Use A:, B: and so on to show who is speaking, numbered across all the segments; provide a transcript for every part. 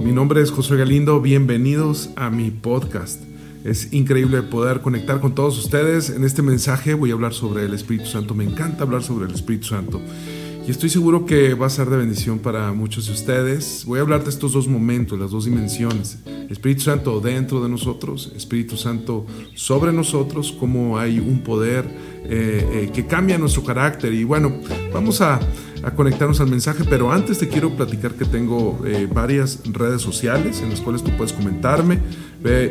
A: Mi nombre es Josué Galindo, bienvenidos a mi podcast. Es increíble poder conectar con todos ustedes. En este mensaje voy a hablar sobre el Espíritu Santo. Me encanta hablar sobre el Espíritu Santo. Y estoy seguro que va a ser de bendición para muchos de ustedes. Voy a hablar de estos dos momentos, las dos dimensiones. Espíritu Santo dentro de nosotros, Espíritu Santo sobre nosotros, cómo hay un poder eh, eh, que cambia nuestro carácter. Y bueno, vamos a a conectarnos al mensaje, pero antes te quiero platicar que tengo eh, varias redes sociales en las cuales tú puedes comentarme,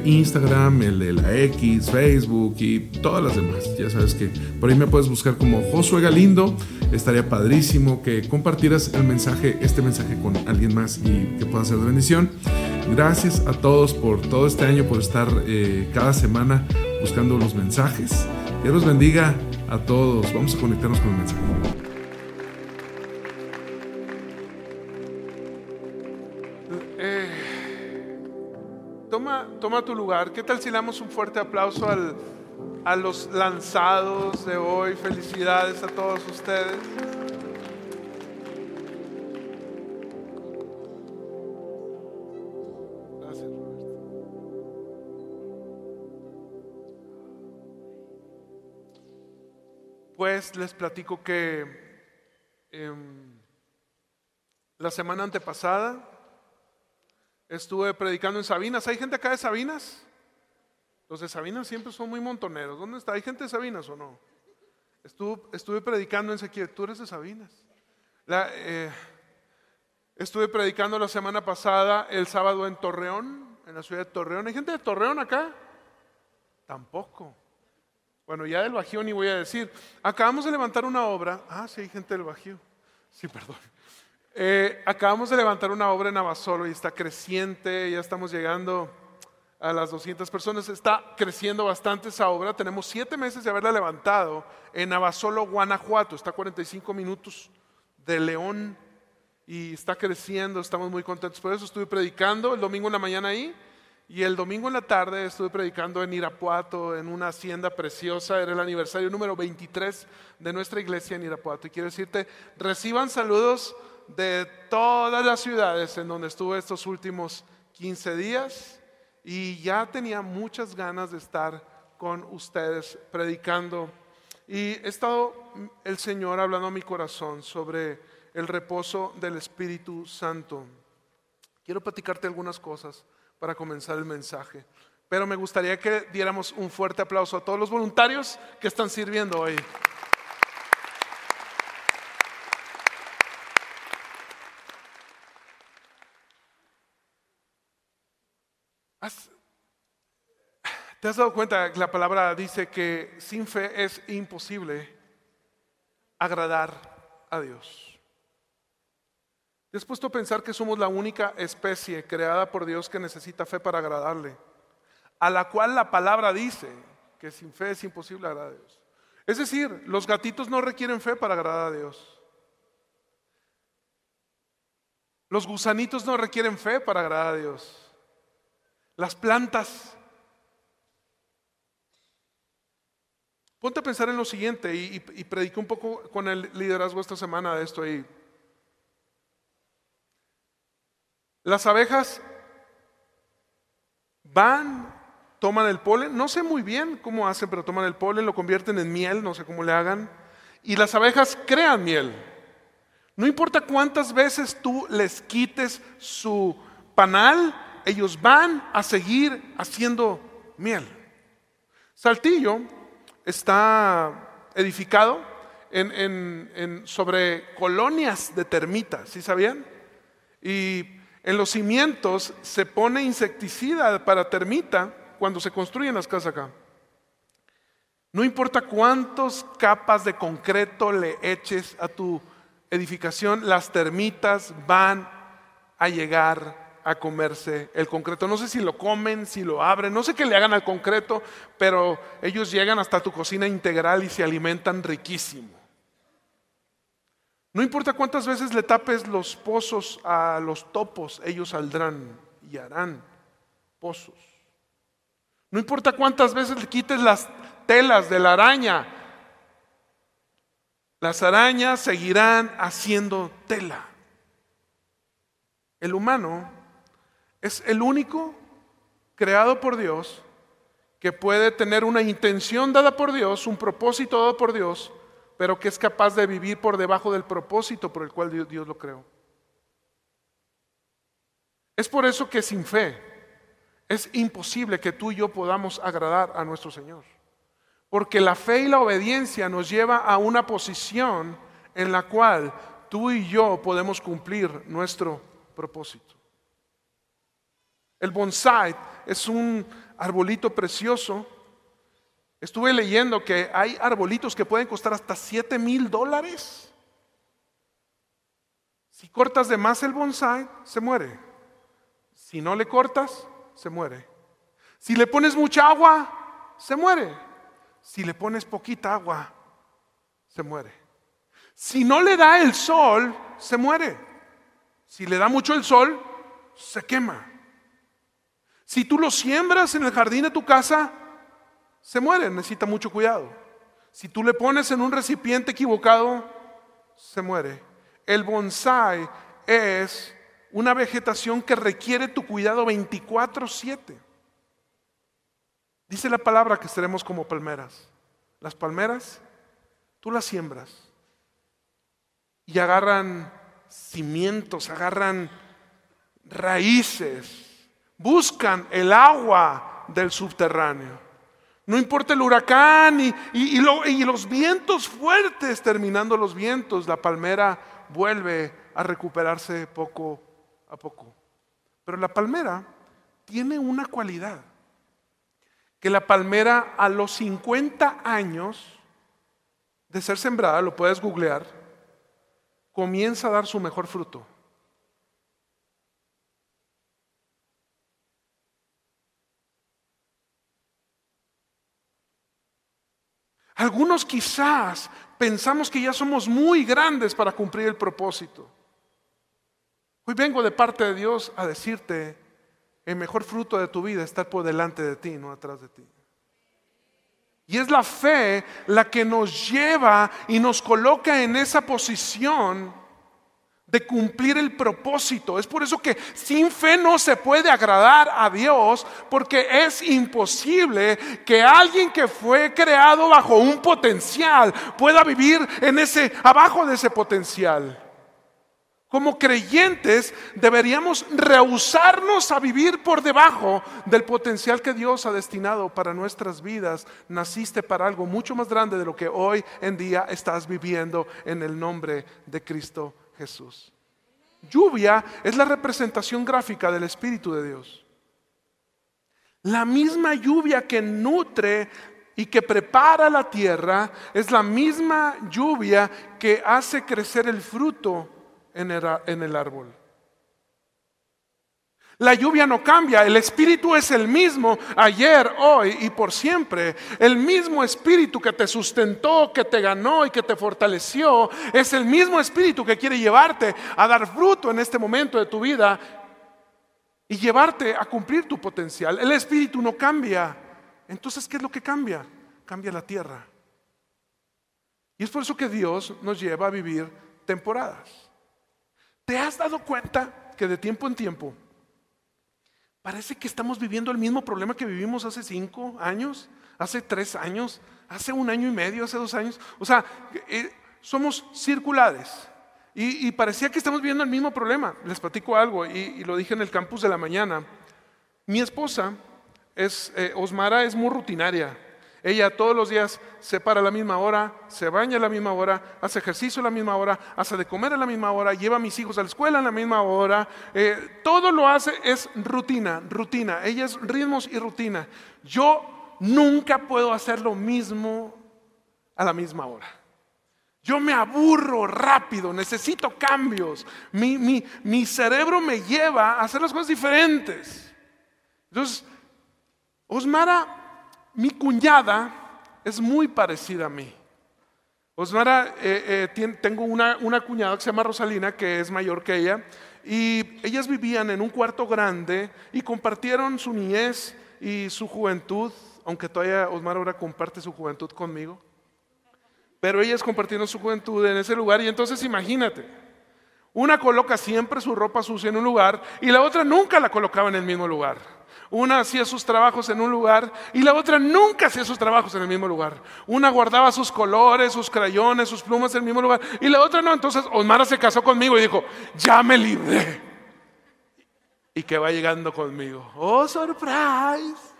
A: Instagram, el de la X, Facebook y todas las demás. Ya sabes que por ahí me puedes buscar como Josué Galindo. Estaría padrísimo que compartieras el mensaje, este mensaje con alguien más y que pueda ser de bendición. Gracias a todos por todo este año, por estar eh, cada semana buscando los mensajes. Dios los bendiga a todos. Vamos a conectarnos con el mensaje. toma tu lugar. ¿Qué tal si damos un fuerte aplauso a los lanzados de hoy? Felicidades a todos ustedes. Pues les platico que em, la semana antepasada Estuve predicando en Sabinas. ¿Hay gente acá de Sabinas? Los de Sabinas siempre son muy montoneros. ¿Dónde está? ¿Hay gente de Sabinas o no? Estuve, predicando en Sequía. Tú eres de Sabinas. Eh, estuve predicando la semana pasada, el sábado en Torreón, en la ciudad de Torreón. ¿Hay gente de Torreón acá? Tampoco. Bueno, ya del Bajío ni voy a decir. Acabamos de levantar una obra. Ah, sí, hay gente del Bajío. Sí, perdón. Eh, acabamos de levantar una obra en Abasolo y está creciente, ya estamos llegando a las 200 personas, está creciendo bastante esa obra, tenemos siete meses de haberla levantado en Abasolo, Guanajuato, está a 45 minutos de León y está creciendo, estamos muy contentos por eso, estuve predicando el domingo en la mañana ahí y el domingo en la tarde estuve predicando en Irapuato, en una hacienda preciosa, era el aniversario número 23 de nuestra iglesia en Irapuato y quiero decirte, reciban saludos de todas las ciudades en donde estuve estos últimos 15 días y ya tenía muchas ganas de estar con ustedes predicando. Y he estado el Señor hablando a mi corazón sobre el reposo del Espíritu Santo. Quiero platicarte algunas cosas para comenzar el mensaje, pero me gustaría que diéramos un fuerte aplauso a todos los voluntarios que están sirviendo hoy. ¿Te has dado cuenta que la palabra dice que sin fe es imposible agradar a Dios? ¿Te has puesto a pensar que somos la única especie creada por Dios que necesita fe para agradarle? A la cual la palabra dice que sin fe es imposible agradar a Dios. Es decir, los gatitos no requieren fe para agradar a Dios. Los gusanitos no requieren fe para agradar a Dios. Las plantas Ponte a pensar en lo siguiente y, y, un poco con el liderazgo esta semana de esto ahí. Las abejas van, toman el polen, no sé muy bien cómo hacen, pero toman el polen, lo convierten en miel, no sé cómo le hagan, y las abejas crean miel. No importa cuántas veces tú les quites su panal, ellos van a seguir haciendo miel. Saltillo está edificado sobre colonias de termitas, ¿sí sabían? Y en los cimientos se pone insecticida para termita cuando se construyen las casas acá. No importa cuántas capas de concreto le eches a tu edificación, las termitas van a llegar a comerse el concreto. No sé si lo comen, si lo abren, no sé qué le hagan al concreto, pero ellos llegan hasta tu cocina integral y se alimentan riquísimo. No importa cuántas veces le tapes los pozos a los topos, ellos saldrán y harán pozos. No importa cuántas veces le quites las telas de la araña, las arañas seguirán haciendo tela. El humano Es el único creado por Dios que puede tener una intención dada por Dios, un propósito dado por Dios, pero que es capaz de vivir por debajo del propósito por el cual Dios, lo creó. Es por eso que sin fe es imposible que tú y yo podamos agradar a nuestro Señor. Porque la fe y la obediencia nos lleva a una posición en la cual tú y yo podemos cumplir nuestro propósito. El bonsai es un arbolito precioso. Estuve leyendo que hay arbolitos que pueden costar hasta 7 mil dólares. Si cortas de más el bonsai, se muere. Si no le cortas, se muere. Si le pones mucha agua, se muere. Si le pones poquita agua, se muere. Si no le da el sol, se muere. Si le da mucho el sol, se quema. Si tú lo siembras en el jardín de tu casa, se muere, necesita mucho cuidado. Si tú le pones en un recipiente equivocado, se muere. El bonsai es una vegetación que requiere tu cuidado 24/7. Dice la palabra que seremos como palmeras. Las palmeras, tú las siembras y agarran cimientos, agarran raíces, buscan el agua del subterráneo. No importa el huracán y, los vientos fuertes, terminando los vientos, la palmera vuelve a recuperarse poco a poco. Pero la palmera tiene una cualidad, que la palmera a los 50 años de ser sembrada, lo puedes googlear, comienza a dar su mejor fruto. Quizás pensamos que ya somos muy grandes para cumplir el propósito. Hoy vengo de parte de Dios a decirte, el mejor fruto de tu vida está por delante de ti, no atrás de ti. Y es la fe la que nos lleva y nos coloca en esa posición de cumplir el propósito. Es por eso que sin fe no se puede agradar a Dios, porque es imposible que alguien que fue creado bajo un potencial pueda vivir en ese abajo de ese potencial. Como creyentes deberíamos rehusarnos a vivir por debajo del potencial que Dios ha destinado para nuestras vidas. Naciste para algo mucho más grande de lo que hoy en día estás viviendo en el nombre de Cristo Jesús. Lluvia es la representación gráfica del Espíritu de Dios. La misma lluvia que nutre y que prepara la tierra es la misma lluvia que hace crecer el fruto en el, árbol. La lluvia no cambia, el espíritu es el mismo ayer, hoy y por siempre. El mismo espíritu que te sustentó, que te ganó y que te fortaleció, es el mismo espíritu que quiere llevarte a dar fruto en este momento de tu vida y llevarte a cumplir tu potencial. El espíritu no cambia. Entonces, ¿qué es lo que cambia? Cambia la tierra. Y es por eso que Dios nos lleva a vivir temporadas. ¿Te has dado cuenta que de tiempo en tiempo Parece que estamos viviendo el mismo problema que vivimos hace cinco años, hace tres años, hace un año y medio, hace dos años. O sea, eh, somos circulares. Y, parecía que estamos viviendo el mismo problema. Les platico algo y, lo dije en el campus de la mañana. Mi esposa, es, eh, Osmara, es muy rutinaria. Ella todos los días se para a la misma hora, se baña a la misma hora, hace ejercicio a la misma hora, hace de comer a la misma hora, lleva a mis hijos a la escuela a la misma hora. Eh, todo lo hace es rutina, rutina. Ella es ritmos y rutina. Yo nunca puedo hacer lo mismo a la misma hora. Yo me aburro rápido, necesito cambios. Mi, mi cerebro me lleva a hacer las cosas diferentes. Entonces, Osmara mi cuñada es muy parecida a mí. Osmara, eh, eh, tengo una, una, cuñada que se llama Rosalina, que es mayor que ella, y ellas vivían en un cuarto grande y compartieron su niñez y su juventud, aunque todavía Osmara ahora comparte su juventud conmigo. Pero ellas compartieron su juventud en ese lugar y entonces imagínate, Una coloca siempre su ropa sucia en un lugar y la otra nunca la colocaba en el mismo lugar. Una hacía sus trabajos en un lugar y la otra nunca hacía sus trabajos en el mismo lugar. Una guardaba sus colores, sus crayones, sus plumas en el mismo lugar y la otra no. Entonces Osmara se casó conmigo y dijo, ya me libré. Y que va llegando conmigo. Oh, surprise.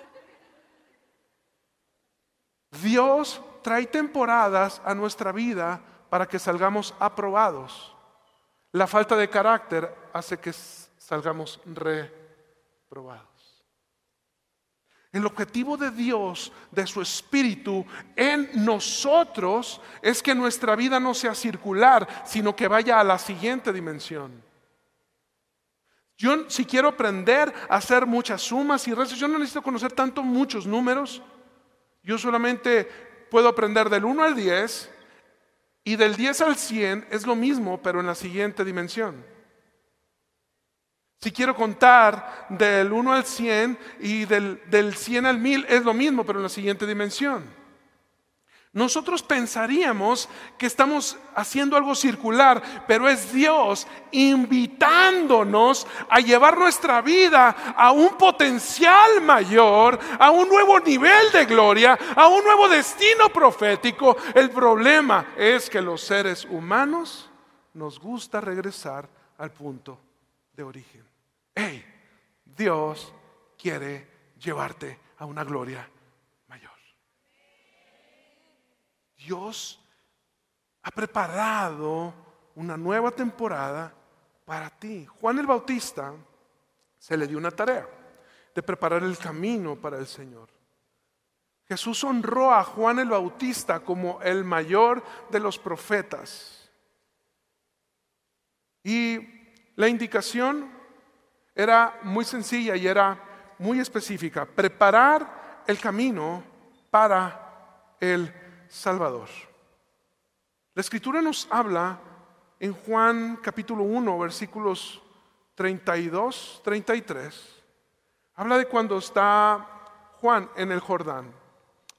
A: Dios trae temporadas a nuestra vida para que salgamos aprobados. La falta de carácter hace que salgamos reprobados. El objetivo de Dios, de su Espíritu en nosotros, es que nuestra vida no sea circular, sino que vaya a la siguiente dimensión. Yo si quiero aprender a hacer muchas sumas y restos, yo no necesito conocer tanto muchos números. Yo solamente puedo aprender del 1 al 10 y del 10 al 100 es lo mismo, pero en la siguiente dimensión. Si quiero contar del 1 al 100 y del, del 100 al 1000 es lo mismo, pero en la siguiente dimensión. Nosotros pensaríamos que estamos haciendo algo circular, pero es Dios invitándonos a llevar nuestra vida a un potencial mayor, a un nuevo nivel de gloria, a un nuevo destino profético. El problema es que los seres humanos nos gusta regresar al punto de origen. Hey, Dios quiere llevarte a una gloria Dios ha preparado una nueva temporada para ti. Juan el Bautista se le dio una tarea de preparar el camino para el Señor. Jesús honró a Juan el Bautista como el mayor de los profetas. Y la indicación era muy sencilla y era muy específica. Preparar el camino para el Salvador. La escritura nos habla en Juan capítulo 1, versículos 32, 33. Habla de cuando está Juan en el Jordán.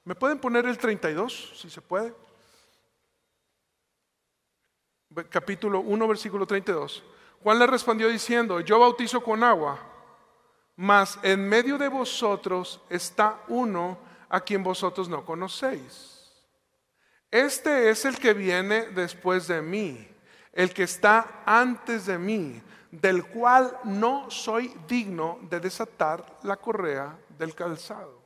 A: ¿Me pueden poner el 32, si se puede? Capítulo 1, versículo 32. Juan le respondió diciendo, yo bautizo con agua, mas en medio de vosotros está uno a quien vosotros no conocéis este es el que viene después de mí, el que está antes de mí, del cual no soy digno de desatar la correa del calzado.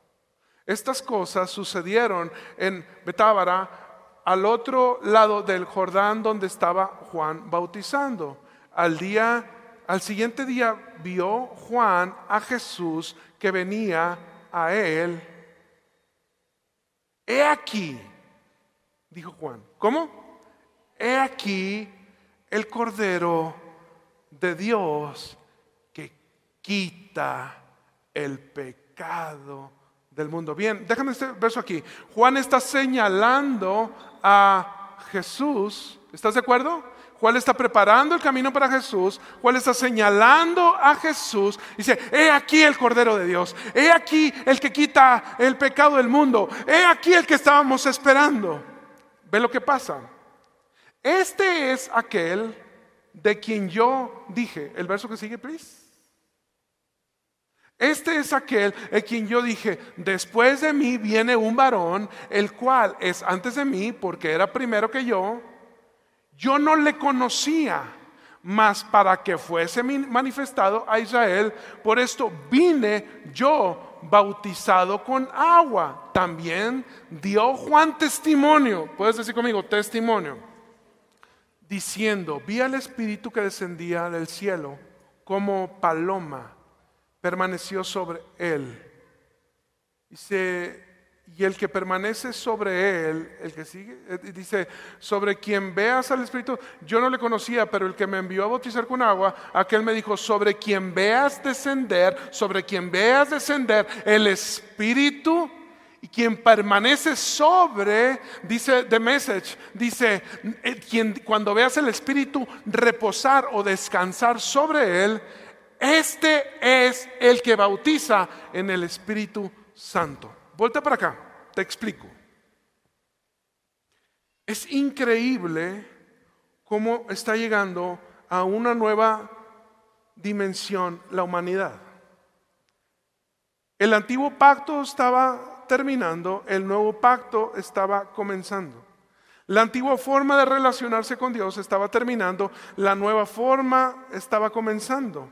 A: Estas cosas sucedieron en Betábara, al otro lado del Jordán donde estaba Juan bautizando. Al día al siguiente día vio Juan a Jesús que venía a él. He aquí dijo Juan. ¿Cómo? He aquí el Cordero de Dios que quita el pecado del mundo. Bien, déjame este verso aquí. Juan está señalando a Jesús. ¿Estás de acuerdo? Juan está preparando el camino para Jesús. Juan está señalando a Jesús. Dice, he aquí el Cordero de Dios. He aquí el que quita el pecado del mundo. He aquí el que estábamos esperando. Ve lo que pasa. Este es aquel de quien yo dije. El verso que sigue, please. Este es aquel de quien yo dije, después de mí viene un varón, el cual es antes de mí, porque era primero que yo. Yo no le conocía, mas para que fuese manifestado a Israel, por esto vine yo bautizado con agua. También dio Juan testimonio, puedes decir conmigo, testimonio, diciendo, vi al Espíritu que descendía del cielo como paloma, permaneció sobre él. Dice, y el que permanece sobre él, el que sigue, eh, dice, sobre quien veas al Espíritu, yo no le conocía, pero el que me envió a bautizar con agua, aquel me dijo, sobre quien veas descender, sobre quien veas descender el Espíritu, y quien permanece sobre, dice The Message, dice, eh, quien, cuando veas el Espíritu reposar o descansar sobre él, este es el que bautiza en el Espíritu Santo. Vuelta para acá, te explico. Es increíble cómo está llegando a una nueva dimensión, la humanidad. El antiguo pacto estaba terminando, el nuevo pacto estaba comenzando. La antigua forma de relacionarse con Dios estaba terminando, la nueva forma estaba comenzando.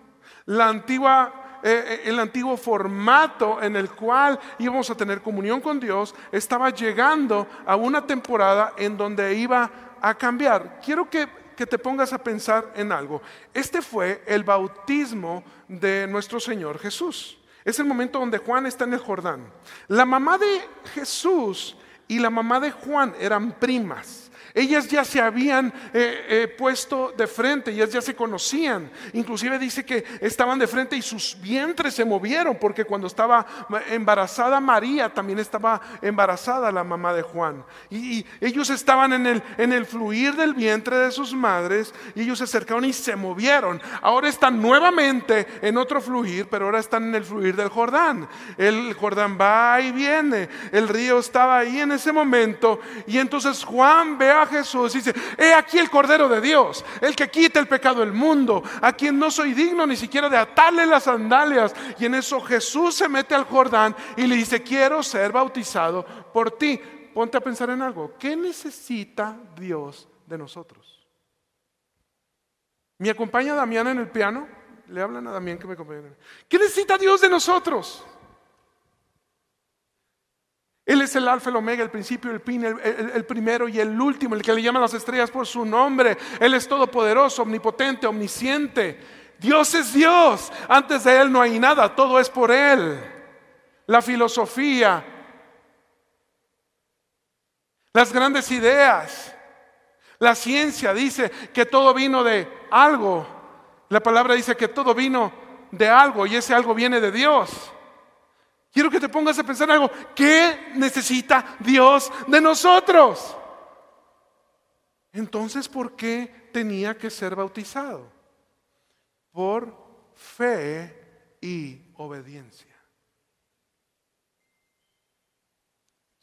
A: La antigua, eh, eh, el antiguo formato en el cual íbamos a tener comunión con Dios estaba llegando a una temporada en donde iba a cambiar. Quiero que, que te pongas a pensar en algo. Este fue el bautismo de nuestro Señor Jesús. Es el momento donde Juan está en el Jordán. La mamá de Jesús y la mamá de Juan eran primas. Ellas ya se habían eh, eh, puesto de frente, ellas ya se conocían. Inclusive dice que estaban de frente y sus vientres se movieron porque cuando estaba embarazada María también estaba embarazada la mamá de Juan. Y, ellos estaban en el, en el fluir del vientre de sus madres y ellos se acercaron y se movieron. Ahora están nuevamente en otro fluir, pero ahora están en el fluir del Jordán. El Jordán va y viene. El río estaba ahí en ese momento y entonces Juan ve a Jesús dice, he aquí el Cordero de Dios, el que quita el pecado del mundo, a quien no soy digno ni siquiera de atarle las sandalias. Y en eso Jesús se mete al Jordán y le dice, quiero ser bautizado por ti. Ponte a pensar en algo, ¿qué necesita Dios de nosotros? ¿Me acompaña Damián en el piano? Le hablan a Damián que me acompañe. ¿Qué necesita Dios de nosotros? Él es el alfa, el omega, el principio, el fin, el, primero y el último, el que le llama las estrellas por su nombre. Él es todopoderoso, omnipotente, omnisciente. Dios es Dios. Antes de Él no hay nada, todo es por Él. La filosofía, las grandes ideas, la ciencia dice que todo vino de algo. La palabra dice que todo vino de algo y ese algo viene de Dios. Quiero que te pongas a pensar algo. ¿Qué necesita Dios de nosotros? Entonces, ¿por qué tenía que ser bautizado? Por fe y obediencia.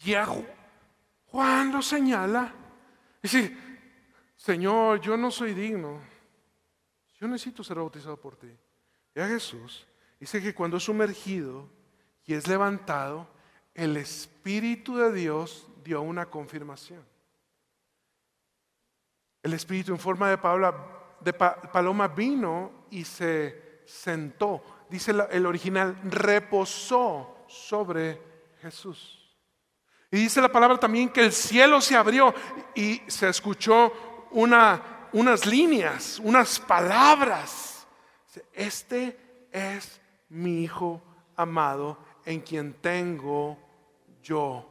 A: Y Juan lo señala. Dice, Señor, yo no soy digno. Yo necesito ser bautizado por ti. Y a Jesús dice que cuando es sumergido y es levantado, el Espíritu de Dios dio una confirmación. El Espíritu en forma de, paloma vino y se sentó. Dice el original, reposó sobre Jesús. Y dice la palabra también que el cielo se abrió y se escuchó una, unas líneas, unas palabras. Este es mi Hijo amado en quien tengo yo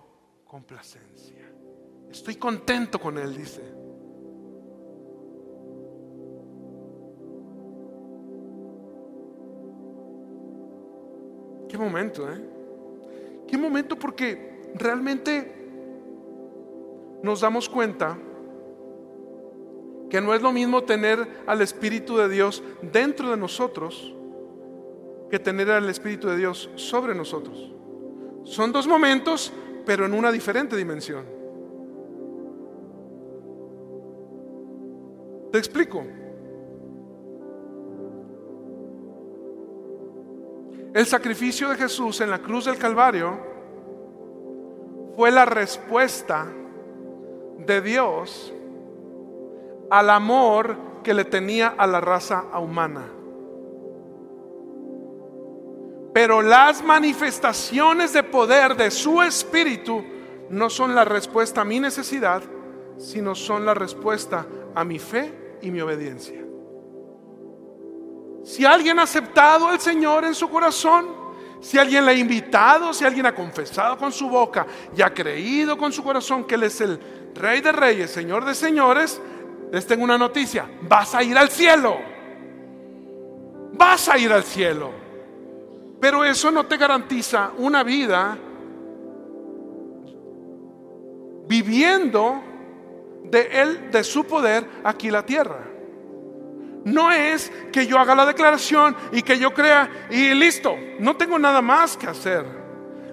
A: complacencia. Estoy contento con Él, dice. Qué momento, ¿eh? Qué momento porque realmente nos damos cuenta que no es lo mismo tener al Espíritu de Dios dentro de nosotros que tener al Espíritu de Dios sobre nosotros. Son dos momentos, pero en una diferente dimensión. Te explico. El sacrificio de Jesús en la cruz del Calvario fue la respuesta de Dios al amor que le tenía a la raza humana. Pero las manifestaciones de poder de su espíritu no son la respuesta a mi necesidad, sino son la respuesta a mi fe y mi obediencia. Si alguien ha aceptado al Señor en su corazón, si alguien le ha invitado, si alguien ha confesado con su boca y ha creído con su corazón que Él es el Rey de Reyes, Señor de Señores, les tengo una noticia, vas a ir al cielo. Vas a ir al cielo. Pero eso no te garantiza una vida viviendo de él, de su poder aquí la tierra. No es que yo haga la declaración y que yo crea y listo, no tengo nada más que hacer.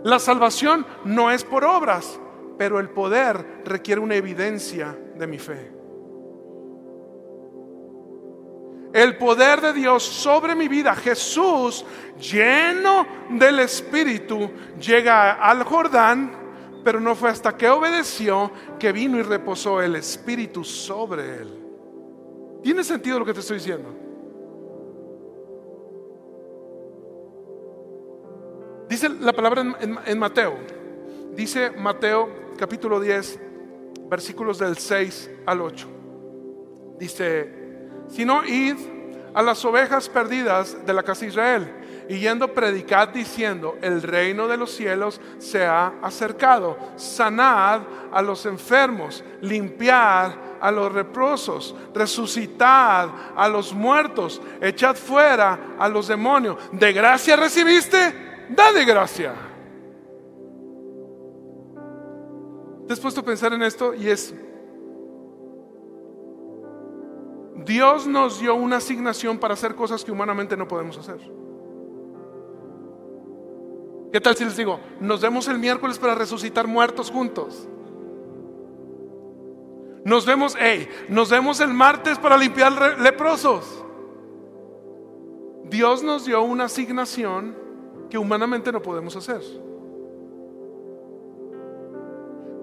A: La salvación no es por obras, pero el poder requiere una evidencia de mi fe. El poder de Dios sobre mi vida. Jesús, lleno del Espíritu, llega al Jordán, pero no fue hasta que obedeció que vino y reposó el Espíritu sobre él. ¿Tiene sentido lo que te estoy diciendo? Dice la palabra en, Mateo, dice Mateo capítulo 10, versículos del 6 al 8. Dice, sino id a las ovejas perdidas de la casa de Israel. Y yendo predicad diciendo, el reino de los cielos se ha acercado. Sanad a los enfermos, limpiad a los reprosos, resucitad a los muertos, echad fuera a los demonios. ¿De gracia recibiste? Da de gracia. ¿Te has puesto a pensar en esto? Y es Dios nos dio una asignación para hacer cosas que humanamente no podemos hacer. ¿Qué tal si les digo, nos vemos el miércoles para resucitar muertos juntos? Nos vemos, hey, nos vemos el martes para limpiar leprosos. Dios nos dio una asignación que humanamente no podemos hacer.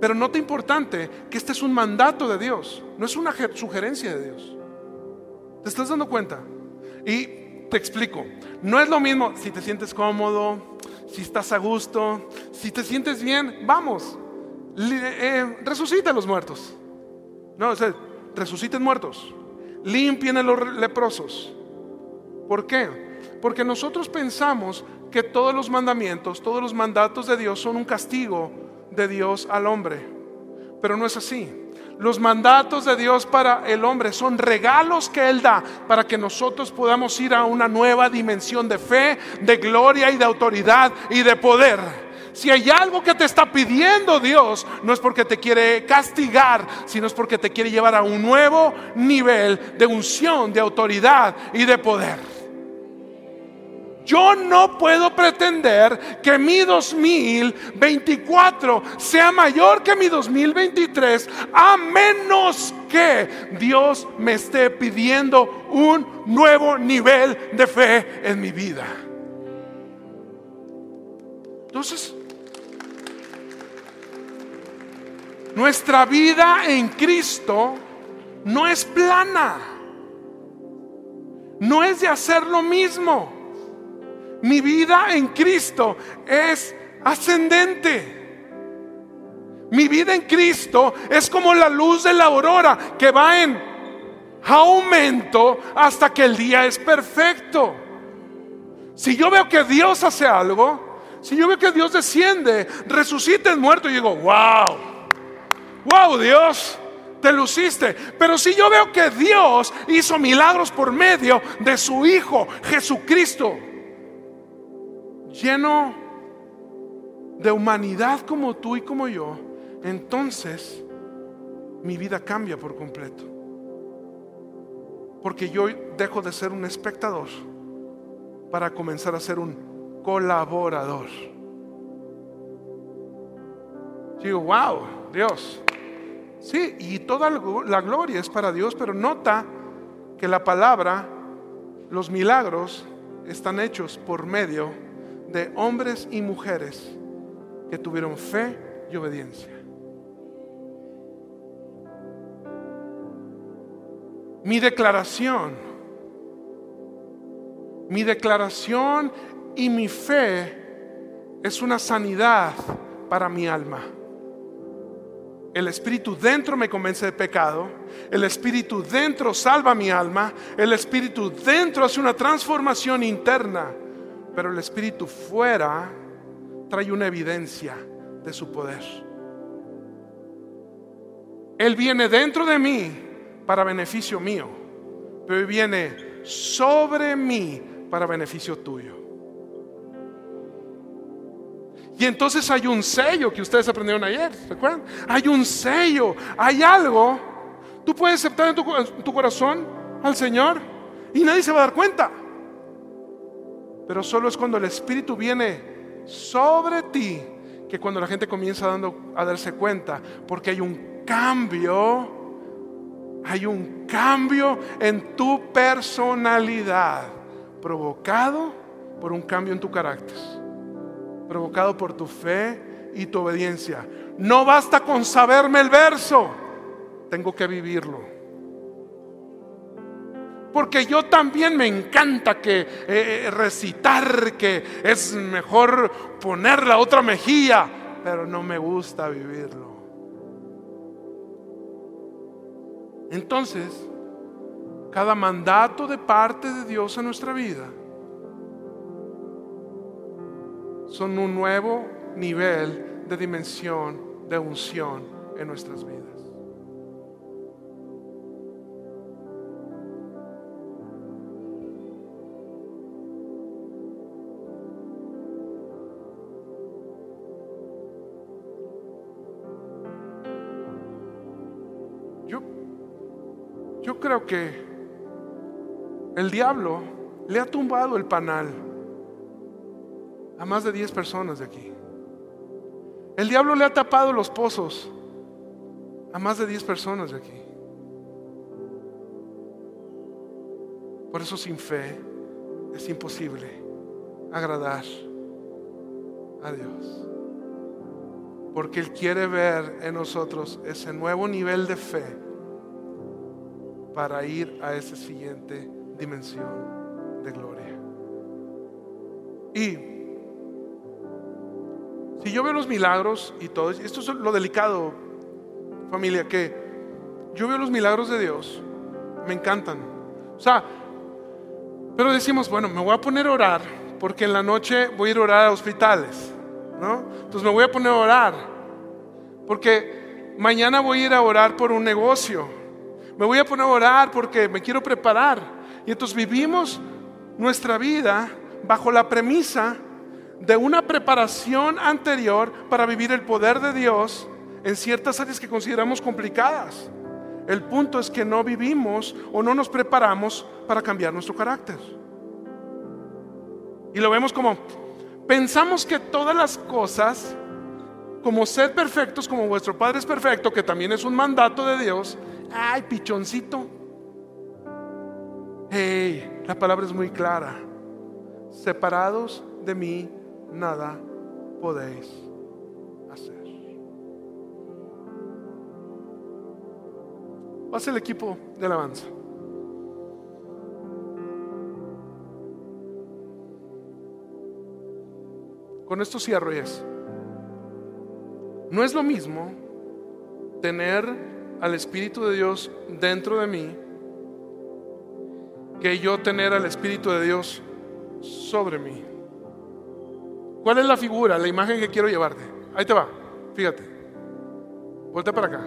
A: Pero nota importante que este es un mandato de Dios, no es una sugerencia de Dios. ¿Te estás dando cuenta? Y te explico. No es lo mismo si te sientes cómodo, si estás a gusto, si te sientes bien, vamos, eh, resucita a los muertos. No, o sea, resuciten muertos, limpien a los leprosos. ¿Por qué? Porque nosotros pensamos que todos los mandamientos, todos los mandatos de Dios son un castigo de Dios al hombre. Pero no es así. Los mandatos de Dios para el hombre son regalos que Él da para que nosotros podamos ir a una nueva dimensión de fe, de gloria y de autoridad y de poder. Si hay algo que te está pidiendo Dios, no es porque te quiere castigar, sino es porque te quiere llevar a un nuevo nivel de unción, de autoridad y de poder. Yo no puedo pretender que mi 2024 sea mayor que mi 2023 a menos que Dios me esté pidiendo un nuevo nivel de fe en mi vida. Entonces, nuestra vida en Cristo no es plana, no es de hacer lo mismo. Mi vida en Cristo es ascendente. Mi vida en Cristo es como la luz de la aurora que va en aumento hasta que el día es perfecto. Si yo veo que Dios hace algo, si yo veo que Dios desciende, resucita el muerto y digo, wow, wow Dios, te luciste. Pero si yo veo que Dios hizo milagros por medio de su Hijo Jesucristo, lleno de humanidad como tú y como yo, entonces mi vida cambia por completo. Porque yo dejo de ser un espectador para comenzar a ser un colaborador. Digo, wow, Dios. Sí, y toda la gloria es para Dios, pero nota que la palabra, los milagros, están hechos por medio de hombres y mujeres que tuvieron fe y obediencia. Mi declaración, mi declaración y mi fe es una sanidad para mi alma. El Espíritu dentro me convence de pecado. El Espíritu dentro salva mi alma. El Espíritu dentro hace una transformación interna pero el Espíritu fuera trae una evidencia de su poder. Él viene dentro de mí para beneficio mío, pero viene sobre mí para beneficio tuyo. Y entonces hay un sello que ustedes aprendieron ayer, ¿recuerdan? Hay un sello, hay algo. Tú puedes aceptar en tu, en tu corazón al Señor y nadie se va a dar cuenta. Pero solo es cuando el Espíritu viene sobre ti que cuando la gente comienza dando, a darse cuenta, porque hay un cambio, hay un cambio en tu personalidad provocado por un cambio en tu carácter, provocado por tu fe y tu obediencia. No basta con saberme el verso, tengo que vivirlo. Porque yo también me encanta que eh, eh, recitar que es mejor poner la otra mejilla, pero no me gusta vivirlo. Entonces, cada mandato de parte de Dios en nuestra vida son un nuevo nivel de dimensión, de unción en nuestras vidas. El diablo le ha tumbado el panal a más de 10 personas de aquí. El diablo le ha tapado los pozos a más de 10 personas de aquí. Por eso sin fe es imposible agradar a Dios. Porque Él quiere ver en nosotros ese nuevo nivel de fe para ir a esa siguiente dimensión de gloria. Y si yo veo los milagros y todo, esto es lo delicado, familia, que yo veo los milagros de Dios, me encantan. O sea, pero decimos, bueno, me voy a poner a orar, porque en la noche voy a ir a orar a hospitales, ¿no? Entonces me voy a poner a orar, porque mañana voy a ir a orar por un negocio, me voy a poner a orar porque me quiero preparar. Y entonces vivimos nuestra vida bajo la premisa de una preparación anterior para vivir el poder de Dios en ciertas áreas que consideramos complicadas. El punto es que no vivimos o no nos preparamos para cambiar nuestro carácter. Y lo vemos como, pensamos que todas las cosas, como ser perfectos, como vuestro Padre es perfecto, que también es un mandato de Dios, ay, pichoncito. Hey, la palabra es muy clara. Separados de mí, nada podéis hacer. Pasa el equipo de alabanza. Con esto cierro y es. No es lo mismo tener al Espíritu de Dios dentro de mí que yo tener al Espíritu de Dios sobre mí. ¿Cuál es la figura, la imagen que quiero llevarte? Ahí te va, fíjate. Vuelta para acá.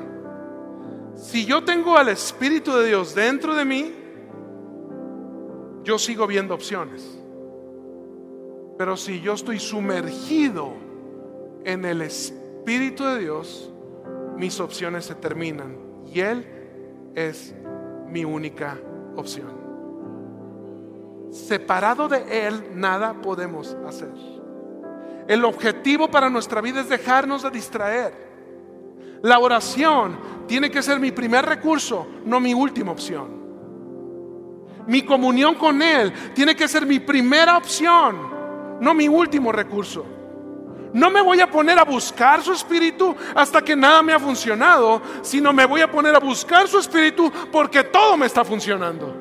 A: Si yo tengo al Espíritu de Dios dentro de mí, yo sigo viendo opciones. Pero si yo estoy sumergido en el Espíritu de Dios, mis opciones se terminan y Él es mi única opción. Separado de Él, nada podemos hacer. El objetivo para nuestra vida es dejarnos de distraer. La oración tiene que ser mi primer recurso, no mi última opción. Mi comunión con Él tiene que ser mi primera opción, no mi último recurso. No me voy a poner a buscar su espíritu hasta que nada me ha funcionado, sino me voy a poner a buscar su espíritu porque todo me está funcionando.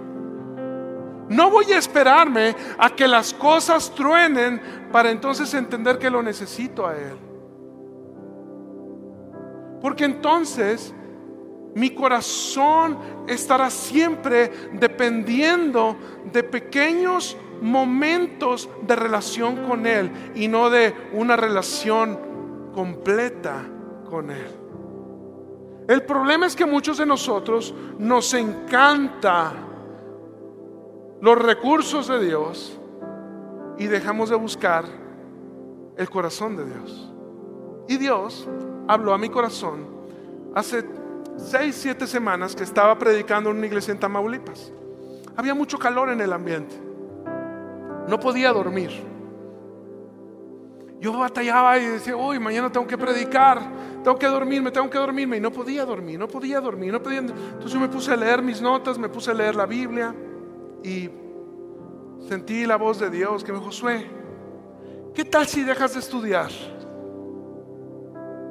A: No voy a esperarme a que las cosas truenen para entonces entender que lo necesito a Él. Porque entonces mi corazón estará siempre dependiendo de pequeños momentos de relación con Él y no de una relación completa con Él. El problema es que muchos de nosotros nos encanta los recursos de Dios y dejamos de buscar el corazón de Dios. Y Dios habló a mi corazón hace seis, siete semanas que estaba predicando en una iglesia en Tamaulipas. Había mucho calor en el ambiente. No podía dormir. Yo batallaba y decía, uy, mañana tengo que predicar, tengo que dormirme, tengo que dormirme. Y no podía dormir, no podía dormir, no podía. Entonces yo me puse a leer mis notas, me puse a leer la Biblia y sentí la voz de Dios que me dijo, Josué, ¿qué tal si dejas de estudiar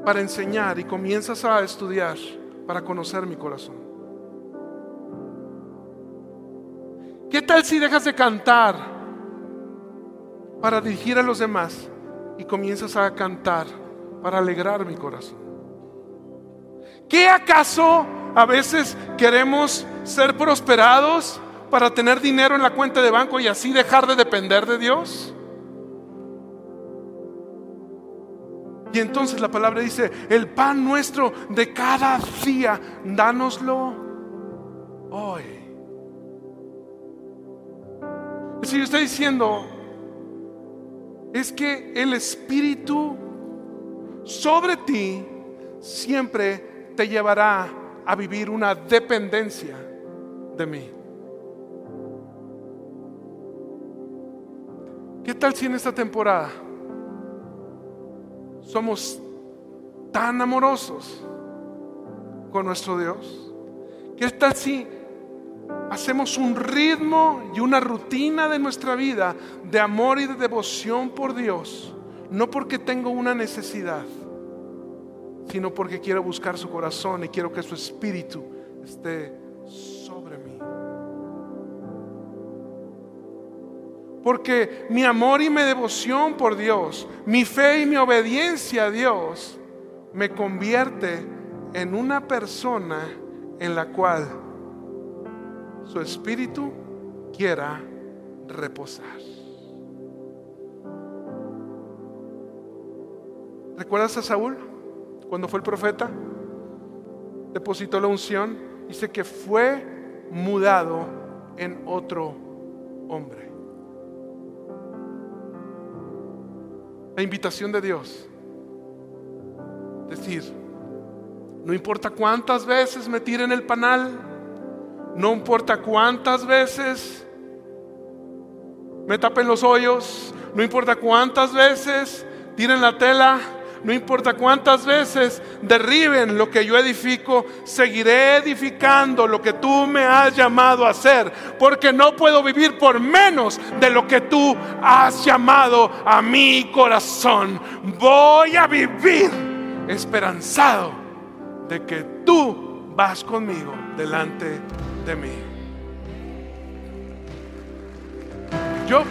A: para enseñar y comienzas a estudiar para conocer mi corazón? ¿Qué tal si dejas de cantar para dirigir a los demás y comienzas a cantar para alegrar mi corazón. ¿Qué acaso a veces queremos ser prosperados para tener dinero en la cuenta de banco y así dejar de depender de Dios? Y entonces la palabra dice, el pan nuestro de cada día, dánoslo hoy. Si está diciendo, es que el Espíritu sobre ti siempre te llevará a vivir una dependencia de mí. ¿Qué tal si en esta temporada somos tan amorosos con nuestro Dios? ¿Qué tal si hacemos un ritmo y una rutina de nuestra vida de amor y de devoción por Dios, no porque tengo una necesidad, sino porque quiero buscar su corazón y quiero que su espíritu esté sobre mí. Porque mi amor y mi devoción por Dios, mi fe y mi obediencia a Dios, me convierte en una persona en la cual su espíritu quiera reposar. ¿Recuerdas a Saúl cuando fue el profeta? Depositó la unción. Dice que fue mudado en otro hombre. La invitación de Dios. Decir, no importa cuántas veces me tiren el panal, no importa cuántas veces me tapen los hoyos, no importa cuántas veces tiren la tela, no importa cuántas veces derriben lo que yo edifico, seguiré edificando lo que tú me has llamado a hacer, porque no puedo vivir por menos de lo que tú has llamado a mi corazón. Voy a vivir esperanzado de que tú vas conmigo delante de mí. Yo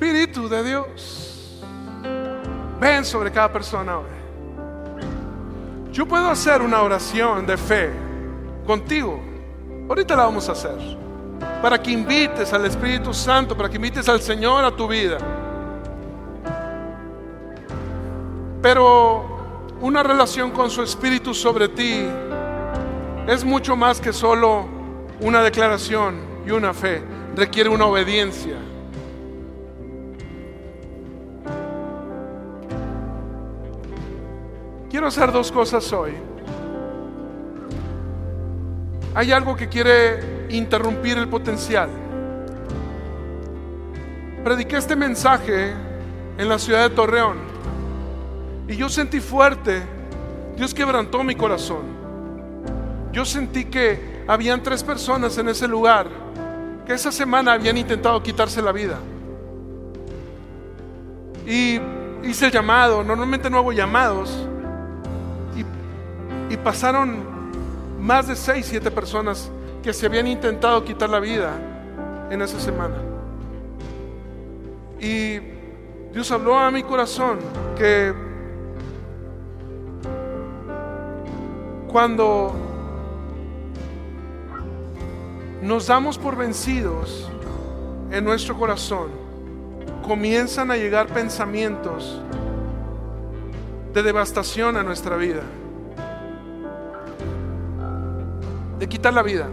A: Espíritu de Dios, ven sobre cada persona hoy. Yo puedo hacer una oración de fe contigo. Ahorita la vamos a hacer. Para que invites al Espíritu Santo, para que invites al Señor a tu vida. Pero una relación con su espíritu sobre ti es mucho más que solo una declaración y una fe. Requiere una obediencia. Quiero hacer dos cosas hoy. Hay algo que quiere interrumpir el potencial. Prediqué este mensaje en la ciudad de Torreón y yo sentí fuerte, Dios quebrantó mi corazón. Yo sentí que habían tres personas en ese lugar que esa semana habían intentado quitarse la vida. Y hice el llamado, normalmente no hago llamados. Y, y pasaron más de seis, siete personas que se habían intentado quitar la vida en esa semana. Y Dios habló a mi corazón que Cuando nos damos por vencidos en nuestro corazón, comienzan a llegar pensamientos de devastación a nuestra vida, de quitar la vida,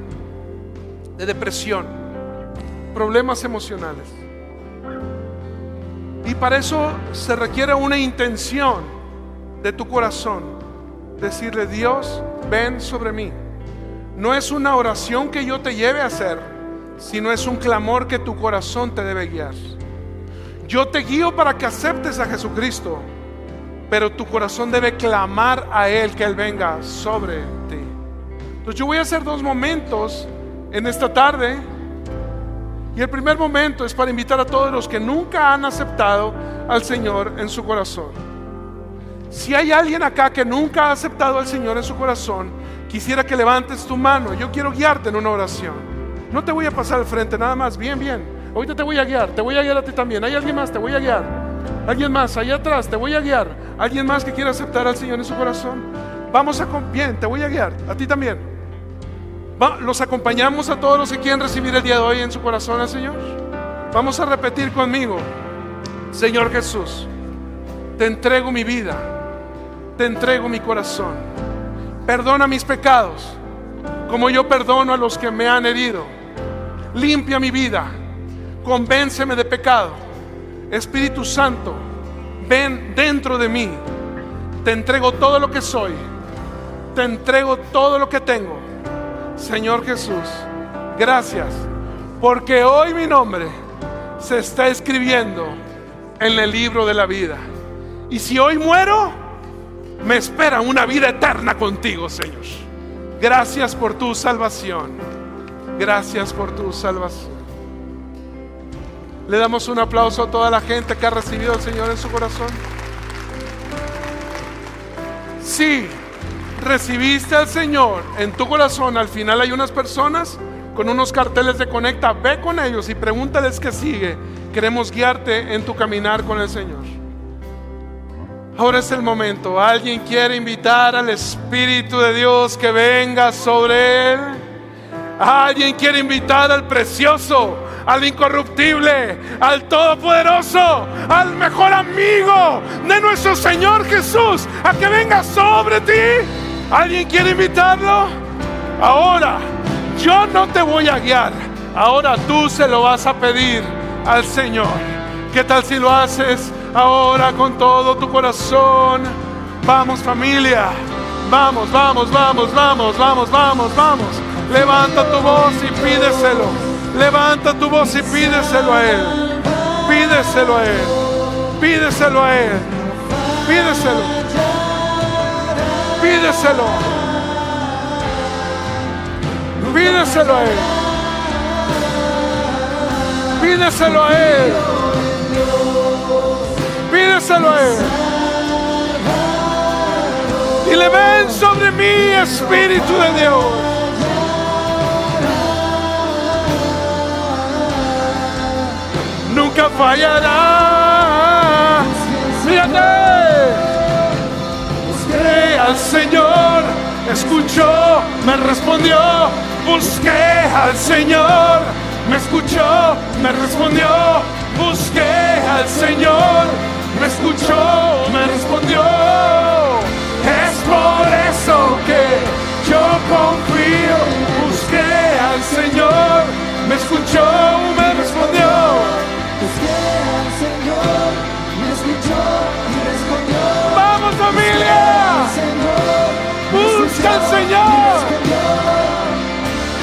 A: de depresión, problemas emocionales. Y para eso se requiere una intención de tu corazón decirle, Dios, ven sobre mí. no es una oración que yo te lleve a hacer, sino es un clamor que tu corazón te debe guiar. Yo te guío para que aceptes a Jesucristo, pero tu corazón debe clamar a Él que Él venga sobre ti. Entonces yo voy a hacer dos momentos en esta tarde. Y el primer momento es para invitar a todos los que nunca han aceptado al Señor en su corazón. Si hay alguien acá que nunca ha aceptado al Señor en su corazón, quisiera que levantes tu mano. Yo quiero guiarte en una oración. No te voy a pasar al frente, nada más. Bien, bien. Ahorita te voy a guiar. Te voy a guiar a ti también. ¿Hay alguien más? Te voy a guiar. Alguien más, allá atrás, te voy a guiar. ¿Alguien más que quiera aceptar al Señor en su corazón? Vamos a... Bien, te voy a guiar. A ti también. los acompañamos a todos los que quieren recibir el día de hoy en su corazón al Señor. Vamos a repetir conmigo. Señor Jesús, te entrego mi vida. Te entrego mi corazón Perdona mis pecados, como yo perdono a los que me han herido. Limpia mi vida, convénceme de pecado. Espíritu Santo, ven dentro de mí. Te entrego todo lo que soy. Te entrego todo lo que tengo. Señor Jesús, gracias, porque hoy mi nombre se está escribiendo en el libro de la vida. Y si hoy muero, me espera una vida eterna contigo, Señor. Gracias por tu salvación. Gracias por tu salvación. Le damos un aplauso a toda la gente que ha recibido al Señor en su corazón. Si recibiste al Señor en tu corazón, al final hay unas personas con unos carteles de conecta. Ve con ellos y pregúntales qué sigue. Queremos guiarte en tu caminar con el Señor. Ahora es el momento. ¿Alguien quiere invitar al Espíritu de Dios que venga sobre él? ¿Alguien quiere invitar al precioso, al incorruptible, al todopoderoso, al mejor amigo de nuestro Señor Jesús a que venga sobre ti? ¿Alguien quiere invitarlo? Ahora, yo no te voy a guiar. Ahora tú se lo vas a pedir al Señor. ¿Qué tal si lo haces? Ahora con todo tu corazón. Vamos familia, vamos, vamos, vamos, vamos, vamos, vamos, vamos. Levanta tu voz y pídeselo. Levanta tu voz y pídeselo a Él. Pídeselo a Él. Pídeselo a Él. Pídeselo. Pídeselo. Pídeselo a Él. Pídeselo a Él. Pídeselo a ven sobre mí, Espíritu de Dios. Nunca fallará. Busqué al Señor, escuchó, me respondió. Busqué al Señor, me escuchó, me respondió. Busqué al Señor me escuchó, me respondió. Es por eso que yo confío, busqué al Señor, me escuchó, me respondió.
B: Busqué al Señor, me escuchó y respondió.
A: Vamos familia, busca al Señor.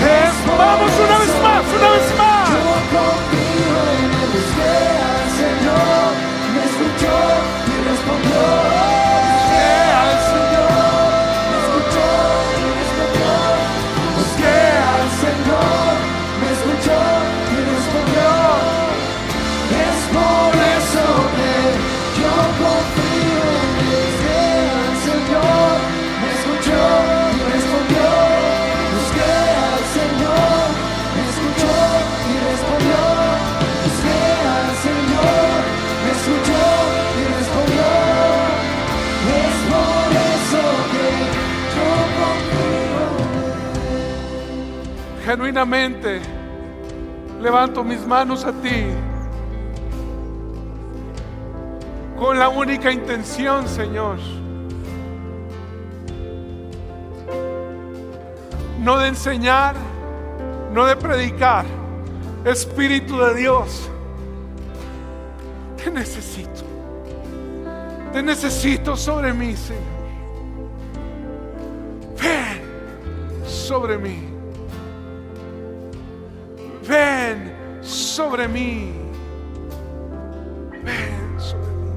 A: Es, vamos una vez más, una vez más.
B: Yo confío en él, busqué al Señor, escuchó y respondió.
A: Genuinamente levanto mis manos a ti con la única intención, Señor, no de enseñar, no de predicar, Espíritu de Dios, te necesito, te necesito sobre mí, Señor. sobre mí. Sobre mí. Ven sobre mí.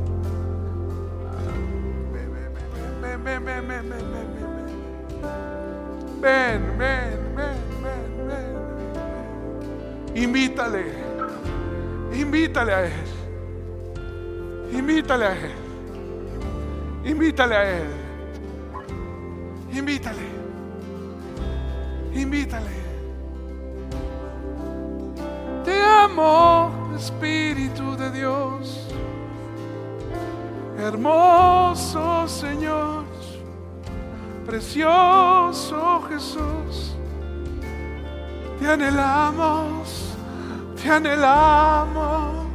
A: Ven, ven, ven, ven, ven, ven, ven, ven, ven, ven. Ven, ven, ven, ven. Invítale. Invítale a Él. Invítale a Él. Invítale a Él. Invítale. Invítale. Te amo, Espíritu de Dios. Hermoso Señor. Precioso Jesús. Te anhelamos. Te anhelamos.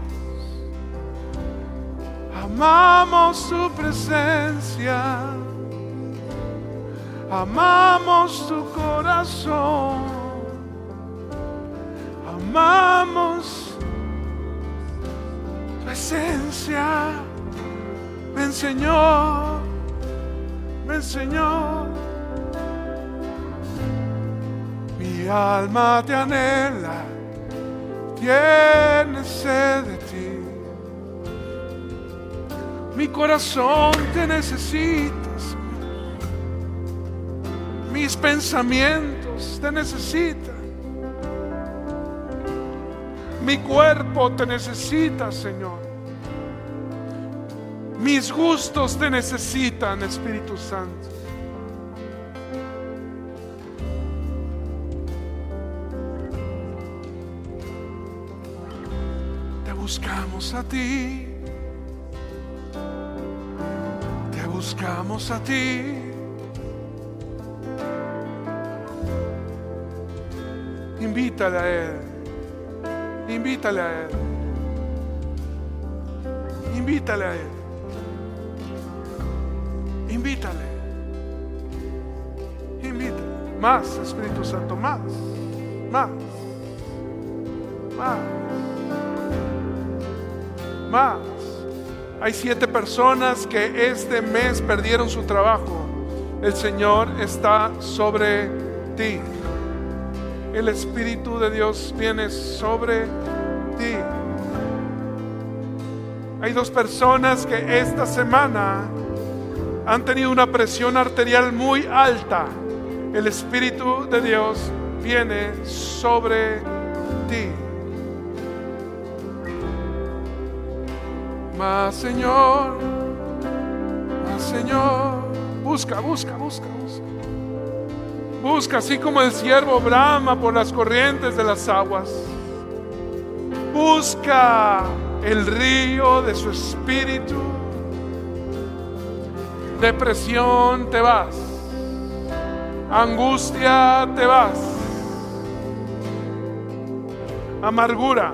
A: Amamos tu presencia. Amamos tu corazón. Amamos tu esencia. Ven Señor. Ven Señor. Mi alma te anhela. Tiene sed de ti. Mi corazón te necesita, Señor. Mis pensamientos te necesitan. Mi cuerpo te necesita, Señor. Mis gustos te necesitan, Espíritu Santo. Te buscamos a ti. Te buscamos a ti. Invítale a Él. Invítale a Él. Invítale a Él. Invítale. Invítale. Más, Espíritu Santo, más. Más. Más. Más. Hay siete personas que este mes perdieron su trabajo. El Señor está sobre ti. El Espíritu de Dios viene sobre ti. Hay dos personas que esta semana han tenido una presión arterial muy alta. El Espíritu de Dios viene sobre ti. Más Señor, más Señor, busca, busca, busca, busca. Busca así como el siervo brama por las corrientes de las aguas. Busca el río de su espíritu. Depresión te vas. Angustia te vas. Amargura